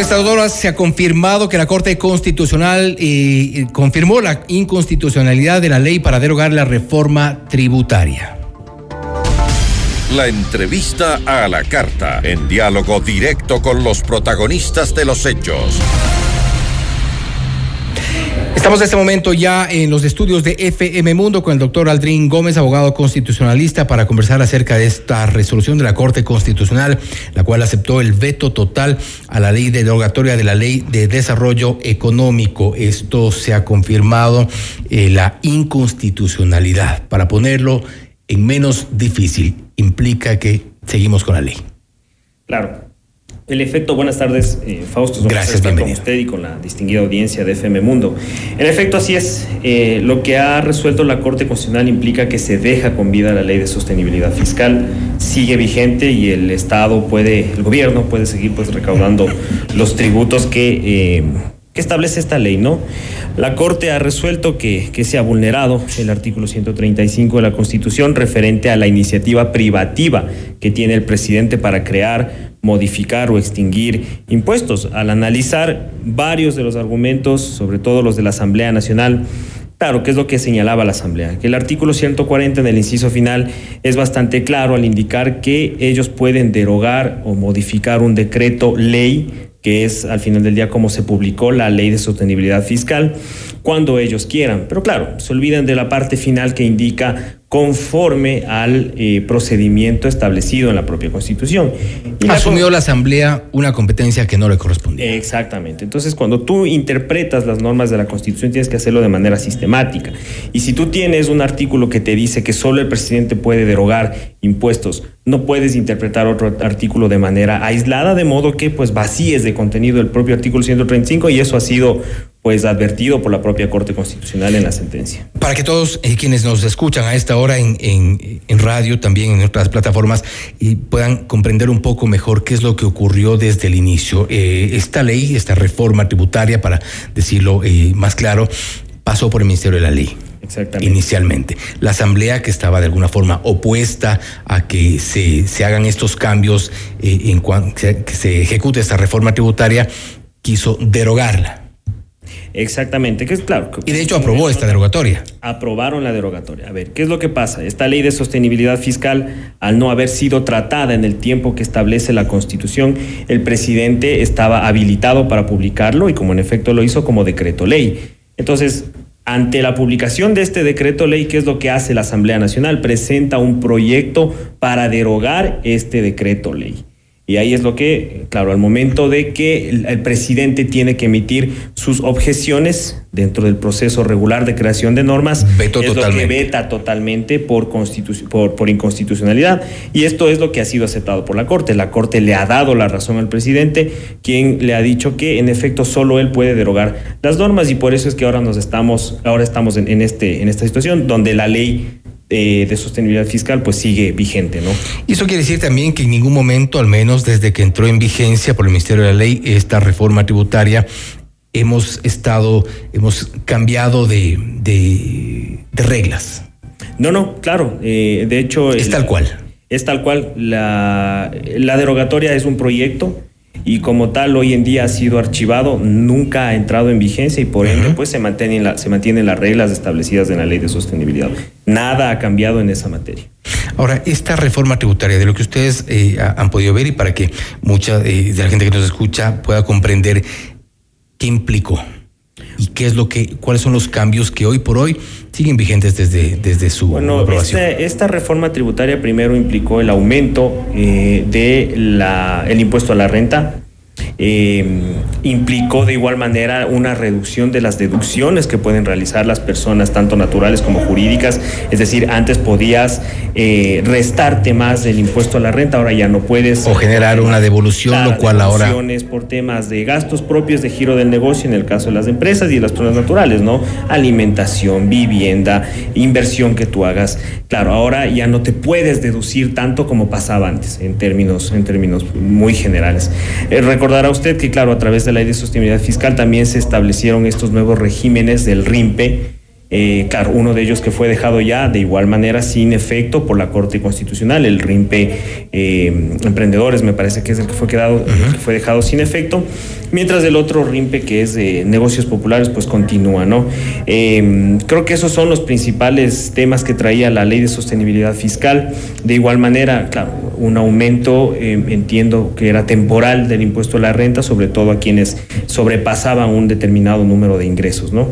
Estas horas se ha confirmado que la Corte Constitucional eh, confirmó la inconstitucionalidad de la ley para derogar la reforma tributaria. La entrevista a la carta, en diálogo directo con los protagonistas de los hechos. Estamos en este momento ya en los estudios de FM Mundo con el doctor Aldrin Gómez, abogado constitucionalista, para conversar acerca de esta resolución de la Corte Constitucional, la cual aceptó el veto total a la ley derogatoria de la Ley de Desarrollo Económico. Esto se ha confirmado eh, la inconstitucionalidad. Para ponerlo en menos difícil, implica que seguimos con la ley. Claro. El efecto, buenas tardes, eh, Fausto. Gracias, estar con bienvenido. usted y con la distinguida audiencia de FM Mundo. En efecto, así es. Eh, lo que ha resuelto la Corte Constitucional implica que se deja con vida la ley de sostenibilidad fiscal, sigue vigente y el Estado puede, el gobierno puede seguir pues recaudando los tributos que, eh, que establece esta ley, ¿no? La Corte ha resuelto que, que se ha vulnerado el artículo 135 de la Constitución referente a la iniciativa privativa que tiene el presidente para crear, modificar o extinguir impuestos. Al analizar varios de los argumentos, sobre todo los de la Asamblea Nacional, Claro, ¿qué es lo que señalaba la Asamblea? Que el artículo 140 en el inciso final es bastante claro al indicar que ellos pueden derogar o modificar un decreto ley que es al final del día como se publicó la ley de sostenibilidad fiscal, cuando ellos quieran. Pero claro, se olvidan de la parte final que indica conforme al eh, procedimiento establecido en la propia Constitución. Y la Asumió la Asamblea una competencia que no le correspondía. Exactamente. Entonces, cuando tú interpretas las normas de la Constitución, tienes que hacerlo de manera sistemática. Y si tú tienes un artículo que te dice que solo el presidente puede derogar impuestos, no puedes interpretar otro artículo de manera aislada, de modo que pues vacíes de contenido el propio artículo 135 y eso ha sido pues advertido por la propia Corte Constitucional en la sentencia. Para que todos eh, quienes nos escuchan a esta hora en, en- en radio, también en otras plataformas, y puedan comprender un poco mejor qué es lo que ocurrió desde el inicio. Eh, esta ley, esta reforma tributaria, para decirlo eh, más claro, pasó por el Ministerio de la Ley. Exactamente. Inicialmente. La Asamblea que estaba de alguna forma opuesta a que se, se hagan estos cambios, eh, en cuan- que se ejecute esta reforma tributaria, quiso derogarla. Exactamente, que es claro. Y de hecho aprobó esta derogatoria. Aprobaron la derogatoria. A ver, ¿qué es lo que pasa? Esta ley de sostenibilidad fiscal, al no haber sido tratada en el tiempo que establece la Constitución, el presidente estaba habilitado para publicarlo y como en efecto lo hizo como decreto ley. Entonces, ante la publicación de este decreto ley, ¿qué es lo que hace la Asamblea Nacional? Presenta un proyecto para derogar este decreto ley. Y ahí es lo que, claro, al momento de que el, presidente tiene que emitir sus objeciones dentro del proceso regular de creación de normas, es lo que veta totalmente por, por, por inconstitucionalidad. Y esto es lo que ha sido aceptado por la Corte. La Corte le ha dado la razón al presidente, quien le ha dicho que en efecto solo él puede derogar las normas y por eso es que ahora nos estamos, ahora estamos en, en este, en esta situación donde la ley eh, de sostenibilidad fiscal pues sigue vigente, ¿no? Y eso quiere decir también que en ningún momento, al menos desde que entró en vigencia por el Ministerio de la Ley esta reforma tributaria, hemos estado, hemos cambiado de, de, reglas. No, no, claro. Eh, de hecho. Es tal cual. Es tal cual. La, la derogatoria es un proyecto y como tal hoy en día ha sido archivado, nunca ha entrado en vigencia y por ende pues se mantienen, se mantienen las reglas establecidas en la ley de sostenibilidad. Nada ha cambiado en esa materia. Ahora, esta reforma tributaria, de lo que ustedes eh, han podido ver y para que mucha eh, de la gente que nos escucha pueda comprender qué implicó qué es lo que, cuáles son los cambios que hoy por hoy siguen vigentes desde, desde su bueno, aprobación. Esta reforma tributaria primero implicó el aumento eh, de la, el impuesto a la renta eh, implicó de igual manera una reducción de las deducciones que pueden realizar las personas, tanto naturales como jurídicas. Es decir, antes podías eh, restarte más del impuesto a la renta, ahora ya no puedes. O generar una devolución, lo cual ahora. por temas de gastos propios de giro del negocio en el caso de las empresas y de las personas naturales, ¿no? Alimentación, vivienda, inversión que tú hagas. Claro, ahora ya no te puedes deducir tanto como pasaba antes, en términos, en términos muy generales. Eh, recordará usted que, claro, a través de la ley de sostenibilidad fiscal también se establecieron estos nuevos regímenes del RIMPE, eh, claro, uno de ellos que fue dejado ya de igual manera sin efecto por la Corte Constitucional, el RIMPE eh, Emprendedores, me parece que es el que fue, quedado, que fue dejado sin efecto, mientras el otro RIMPE que es de negocios populares pues continúa, ¿no? Eh, creo que esos son los principales temas que traía la ley de sostenibilidad fiscal. De igual manera, claro, un aumento, entiendo que era temporal del impuesto a la renta, sobre todo a quienes sobrepasaban un determinado número de ingresos, ¿no?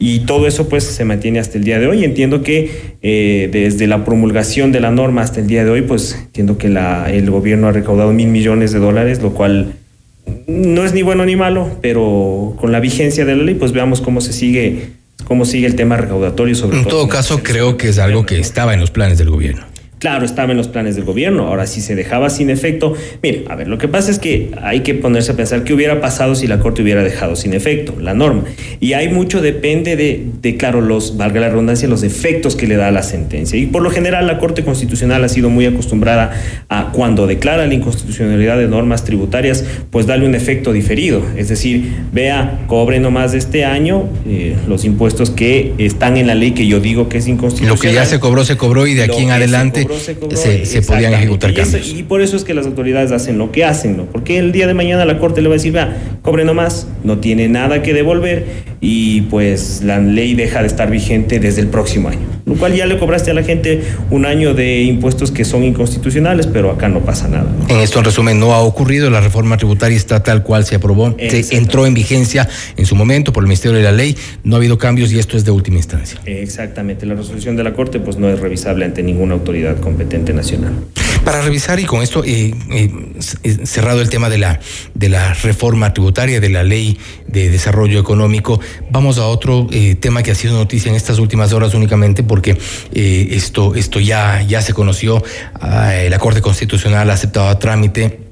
Y todo eso pues se mantiene hasta el día de hoy. Entiendo que eh, desde la promulgación de la norma hasta el día de hoy, pues entiendo que la, el gobierno ha recaudado mil millones de dólares, lo cual no es ni bueno ni malo, pero con la vigencia de la ley, pues veamos cómo se sigue, cómo sigue el tema recaudatorio. Sobre en todo, caso, creo que es algo que estaba en los planes del gobierno. Claro, estaba en los planes del gobierno. Ahora, si se dejaba sin efecto, mire, a ver, lo que pasa es que hay que ponerse a pensar qué hubiera pasado si la Corte hubiera dejado sin efecto la norma. Y hay mucho, depende de, de, claro, los, valga la redundancia, los efectos que le da la sentencia. Y por lo general, la Corte Constitucional ha sido muy acostumbrada a cuando declara la inconstitucionalidad de normas tributarias, pues darle un efecto diferido. Es decir, vea, cobre nomás de este año eh, los impuestos que están en la ley que yo digo que es inconstitucional. Lo que ya se cobró, se cobró y de aquí en adelante se, podían ejecutar cambios. y por eso es que las autoridades hacen lo que hacen, ¿no? Porque el día de mañana la Corte le va a decir, va, cobre nomás, no tiene nada que devolver y pues la ley deja de estar vigente desde el próximo año. Lo cual ya le cobraste a la gente un año de impuestos que son inconstitucionales, pero acá no pasa nada. En esto, en resumen, no ha ocurrido, la reforma tributaria está tal cual se aprobó, se entró en vigencia en su momento por el Ministerio de la Ley, no ha habido cambios y esto es de última instancia. Exactamente, la resolución de la Corte pues no es revisable ante ninguna autoridad competente nacional. Para revisar y con esto eh, eh, cerrado el tema de la, de la reforma tributaria, de la ley de desarrollo económico, vamos a otro eh, tema que ha sido noticia en estas últimas horas únicamente porque esto, esto ya, ya se conoció, ah, la Corte Constitucional ha aceptado a trámite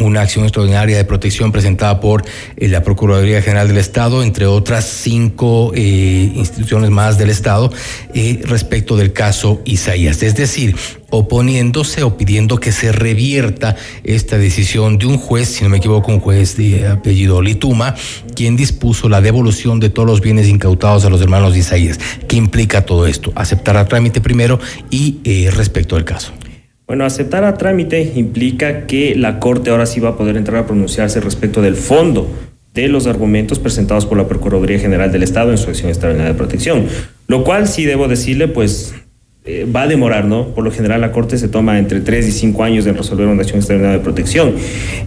una acción extraordinaria de protección presentada por eh, la Procuraduría General del Estado, entre otras cinco eh, instituciones más del Estado, eh, respecto del caso Isaías. Es decir, oponiéndose o pidiendo que se revierta esta decisión de un juez, si no me equivoco, un juez de apellido Lituma, quien dispuso la devolución de todos los bienes incautados a los hermanos de Isaías. ¿Qué implica todo esto? Aceptar a trámite primero y respecto al caso. Bueno, aceptar a trámite implica que la Corte ahora sí va a poder entrar a pronunciarse respecto del fondo de los argumentos presentados por la Procuraduría General del Estado en su acción extraordinaria de protección. Lo cual sí debo decirle, pues eh, va a demorar, ¿no? Por lo general la Corte se toma entre 3 y 5 años en resolver una acción extraordinaria de protección.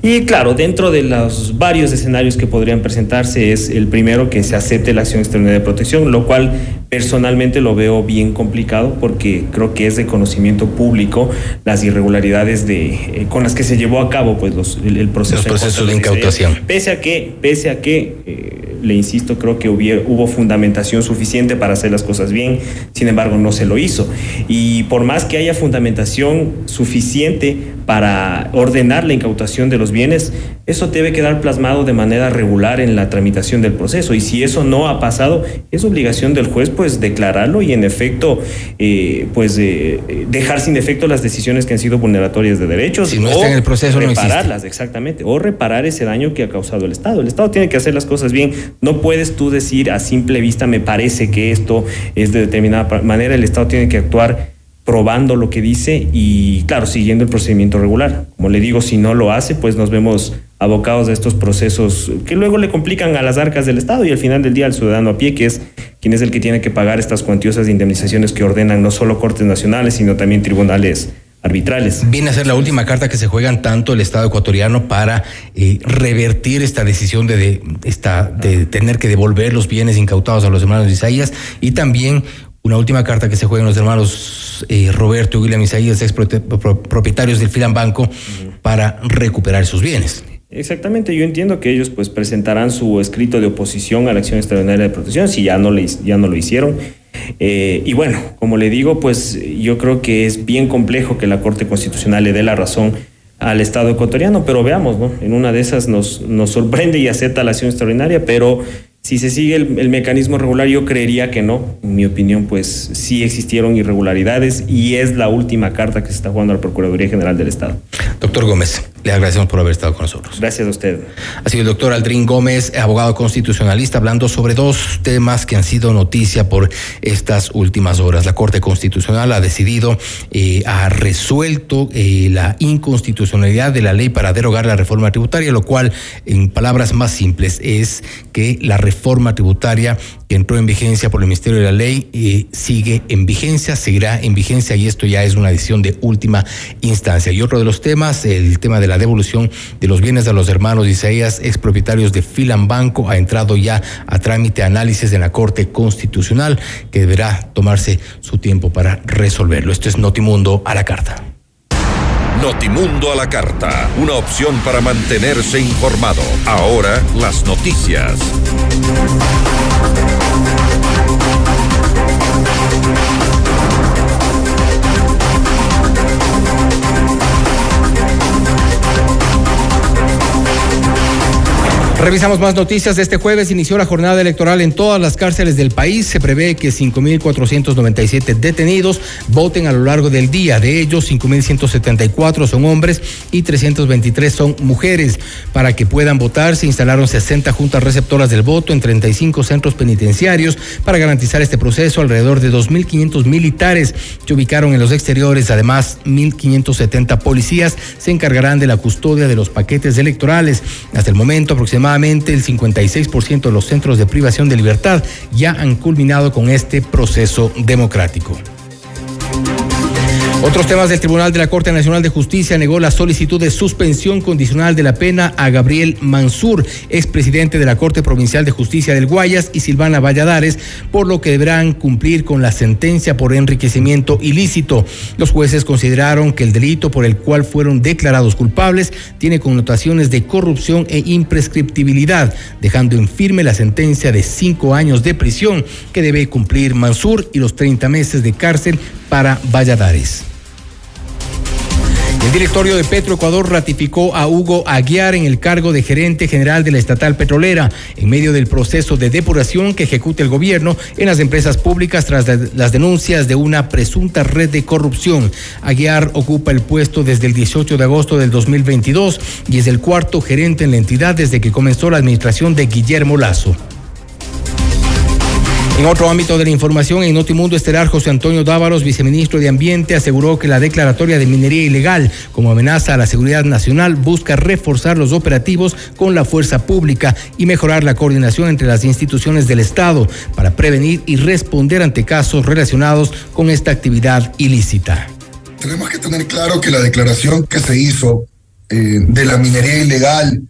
Y claro, dentro de los varios escenarios que podrían presentarse es el primero que se acepte la acción extraordinaria de protección, lo cual personalmente lo veo bien complicado porque creo que es de conocimiento público las irregularidades de, eh, con las que se llevó a cabo pues, los, el, el, proceso. Los procesos de incautación. Pese a que, pese a que eh, le insisto, creo que hubo fundamentación suficiente para hacer las cosas bien, sin embargo no se lo hizo. Y por más que haya fundamentación suficiente para ordenar la incautación de los bienes, eso debe quedar plasmado de manera regular en la tramitación del proceso. Y si eso no ha pasado, es obligación del juez pues declararlo y en efecto eh, pues eh, dejar sin efecto las decisiones que han sido vulneratorias de derechos. Si no está en el proceso, repararlas, no exactamente, o reparar ese daño que ha causado el Estado. El Estado tiene que hacer las cosas bien. No puedes tú decir a simple vista me parece que esto es de determinada manera. El Estado tiene que actuar probando lo que dice y, claro, siguiendo el procedimiento regular. Como le digo, si no lo hace, pues nos vemos abocados a estos procesos que luego le complican a las arcas del Estado y al final del día al ciudadano a pie, que es quien es el que tiene que pagar estas cuantiosas indemnizaciones que ordenan no solo cortes nacionales, sino también tribunales arbitrales. Viene a ser la última carta que se juegan tanto el Estado ecuatoriano para eh, revertir esta decisión de, esta, de tener que devolver los bienes incautados a los hermanos Isaías y también una última carta que se juegan los hermanos eh, Roberto y William Isaías, ex propietarios del Filan Banco, uh -huh. para recuperar sus bienes. Exactamente, yo entiendo que ellos pues presentarán su escrito de oposición a la acción extraordinaria de protección si ya no, le, ya no lo hicieron. Eh, y bueno, como le digo, pues yo creo que es bien complejo que la Corte Constitucional le dé la razón al Estado ecuatoriano, pero veamos, ¿no? En una de esas nos, nos sorprende y acepta la acción extraordinaria, pero si se sigue el, el, mecanismo regular, yo creería que no. En mi opinión, pues sí existieron irregularidades y es la última carta que se está jugando a la Procuraduría General del Estado. Doctor Gómez, le agradecemos por haber estado con nosotros. Gracias a usted. Ha sido el doctor Aldrin Gómez, abogado constitucionalista, hablando sobre dos temas que han sido noticia por estas últimas horas. La Corte Constitucional ha decidido, eh, ha resuelto eh, la inconstitucionalidad de la ley para derogar la reforma tributaria, lo cual, en palabras más simples, es que la reforma tributaria que entró en vigencia por el Ministerio de la Ley eh, sigue en vigencia, seguirá en vigencia y esto ya es una decisión de última instancia. Y otro de los temas, el tema de la devolución de los bienes de los hermanos Isaías, expropietarios de Filan Banco, ha entrado ya a trámite análisis en la Corte Constitucional que deberá tomarse su tiempo para resolverlo. Esto es Notimundo a la carta. Notimundo a la carta, una opción para mantenerse informado. Ahora las noticias. Revisamos más noticias. Este jueves inició la jornada electoral en todas las cárceles del país. Se prevé que 5.497 detenidos voten a lo largo del día. De ellos, 5.174 son hombres y 323 son mujeres. Para que puedan votar, se instalaron 60 juntas receptoras del voto en 35 centros penitenciarios. Para garantizar este proceso, alrededor de 2.500 militares se ubicaron en los exteriores. Además, 1.570 policías se encargarán de la custodia de los paquetes electorales. Hasta el momento, aproximadamente el 56% de los centros de privación de libertad ya han culminado con este proceso democrático. Otros temas del Tribunal de la Corte Nacional de Justicia negó la solicitud de suspensión condicional de la pena a Gabriel Mansur, expresidente de la Corte Provincial de Justicia del Guayas, y Silvana Valladares, por lo que deberán cumplir con la sentencia por enriquecimiento ilícito. Los jueces consideraron que el delito por el cual fueron declarados culpables tiene connotaciones de corrupción e imprescriptibilidad, dejando en firme la sentencia de cinco años de prisión que debe cumplir Mansur y los 30 meses de cárcel para Valladares. El directorio de Petroecuador ratificó a Hugo Aguiar en el cargo de gerente general de la estatal petrolera en medio del proceso de depuración que ejecuta el gobierno en las empresas públicas tras las denuncias de una presunta red de corrupción. Aguiar ocupa el puesto desde el 18 de agosto del 2022 y es el cuarto gerente en la entidad desde que comenzó la administración de Guillermo Lazo. En otro ámbito de la información, en Notimundo Estelar, José Antonio Dávalos, viceministro de Ambiente, aseguró que la declaratoria de minería ilegal como amenaza a la seguridad nacional busca reforzar los operativos con la fuerza pública y mejorar la coordinación entre las instituciones del Estado para prevenir y responder ante casos relacionados con esta actividad ilícita. Tenemos que tener claro que la declaración que se hizo eh, de la minería ilegal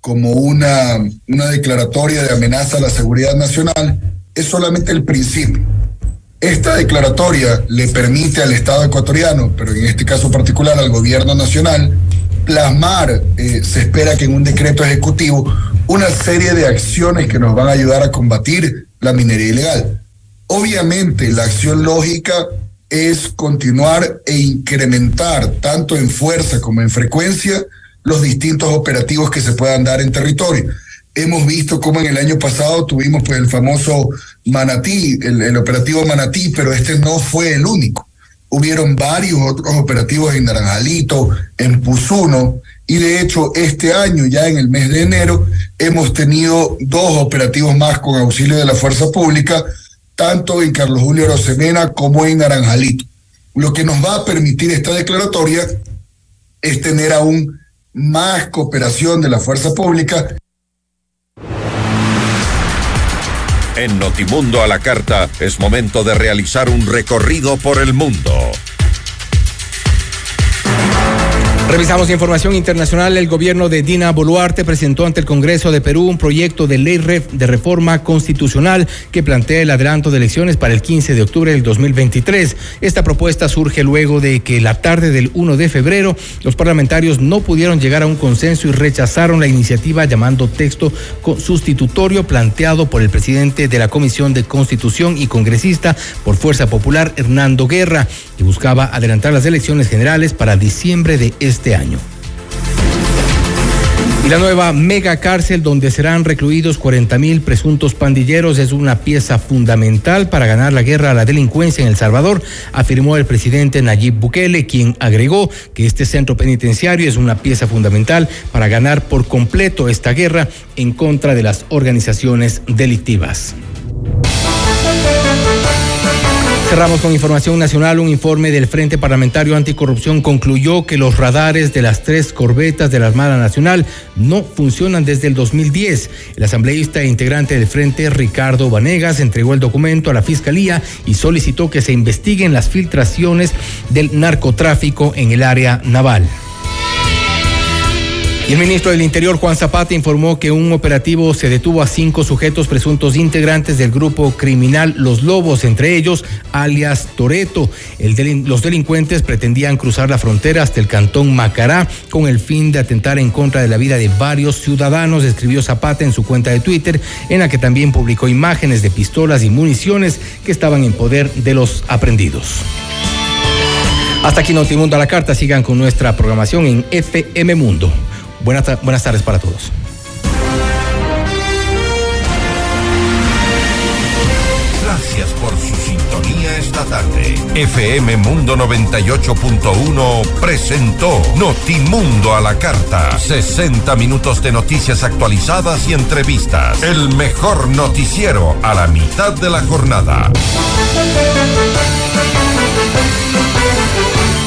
como una, una declaratoria de amenaza a la seguridad nacional es solamente el principio. Esta declaratoria le permite al Estado ecuatoriano, pero en este caso particular al gobierno nacional, plasmar, eh, se espera que en un decreto ejecutivo, una serie de acciones que nos van a ayudar a combatir la minería ilegal. Obviamente, la acción lógica es continuar e incrementar, tanto en fuerza como en frecuencia, los distintos operativos que se puedan dar en territorio hemos visto cómo en el año pasado tuvimos pues el famoso Manatí, el, operativo Manatí, pero este no fue el único. Hubieron varios otros operativos en Naranjalito, en Puzuno, y de hecho este año, ya en el mes de enero, hemos tenido dos operativos más con auxilio de la Fuerza Pública, tanto en Carlos Julio Rosemena como en Naranjalito. Lo que nos va a permitir esta declaratoria es tener aún más cooperación de la Fuerza Pública En Notimundo a la Carta es momento de realizar un recorrido por el mundo. Revisamos información internacional. El gobierno de Dina Boluarte presentó ante el Congreso de Perú un proyecto de ley de reforma constitucional que plantea el adelanto de elecciones para el 15 de octubre del 2023. Esta propuesta surge luego de que la tarde del 1 de febrero los parlamentarios no pudieron llegar a un consenso y rechazaron la iniciativa llamando texto sustitutorio planteado por el presidente de la Comisión de Constitución y congresista por Fuerza Popular, Hernando Guerra, buscaba adelantar las elecciones generales para diciembre de este este año. Y la nueva mega cárcel donde serán recluidos 40 mil presuntos pandilleros es una pieza fundamental para ganar la guerra a la delincuencia en El Salvador, afirmó el presidente Nayib Bukele, quien agregó que este centro penitenciario es una pieza fundamental para ganar por completo esta guerra en contra de las organizaciones delictivas. Cerramos con información nacional. Un informe del Frente Parlamentario Anticorrupción concluyó que los radares de las tres corbetas de la Armada Nacional no funcionan desde el 2010. El asambleísta e integrante del Frente, Ricardo Vanegas, entregó el documento a la Fiscalía y solicitó que se investiguen las filtraciones del narcotráfico en el área naval. Y el ministro del Interior, Juan Zapata, informó que un operativo se detuvo a cinco sujetos presuntos integrantes del grupo criminal Los Lobos, entre ellos alias Toreto. los delincuentes pretendían cruzar la frontera hasta el cantón Macará con el fin de atentar en contra de la vida de varios ciudadanos, escribió Zapata en su cuenta de Twitter, en la que también publicó imágenes de pistolas y municiones que estaban en poder de los aprendidos. Hasta aquí Notimundo a la carta. Sigan con nuestra programación en FM Mundo. Buenas, buenas tardes para todos. Gracias por su sintonía esta tarde. FM Mundo 98.1 presentó Notimundo a la carta. 60 minutos de noticias actualizadas y entrevistas. El mejor noticiero a la mitad de la jornada.